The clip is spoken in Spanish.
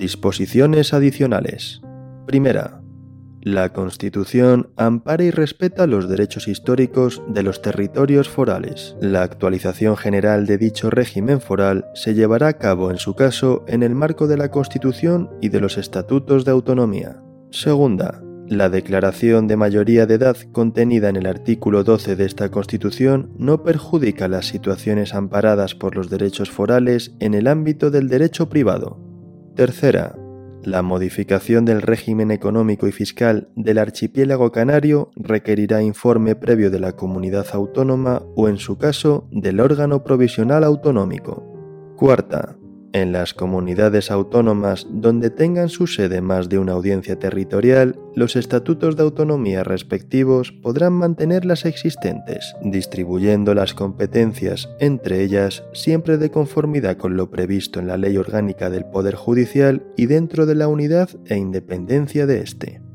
Disposiciones adicionales. Primera. La Constitución ampara y respeta los derechos históricos de los territorios forales. La actualización general de dicho régimen foral se llevará a cabo, en su caso, en el marco de la Constitución y de los estatutos de autonomía. Segunda. La declaración de mayoría de edad contenida en el artículo 12 de esta Constitución no perjudica las situaciones amparadas por los derechos forales en el ámbito del derecho privado. Tercera, la modificación del régimen económico y fiscal del archipiélago canario requerirá informe previo de la comunidad autónoma o, en su caso, del órgano provisional autonómico. Cuarta, en las comunidades autónomas donde tengan su sede más de una audiencia territorial, los estatutos de autonomía respectivos podrán mantener las existentes, distribuyendo las competencias entre ellas siempre de conformidad con lo previsto en la Ley Orgánica del Poder Judicial y dentro de la unidad e independencia de éste.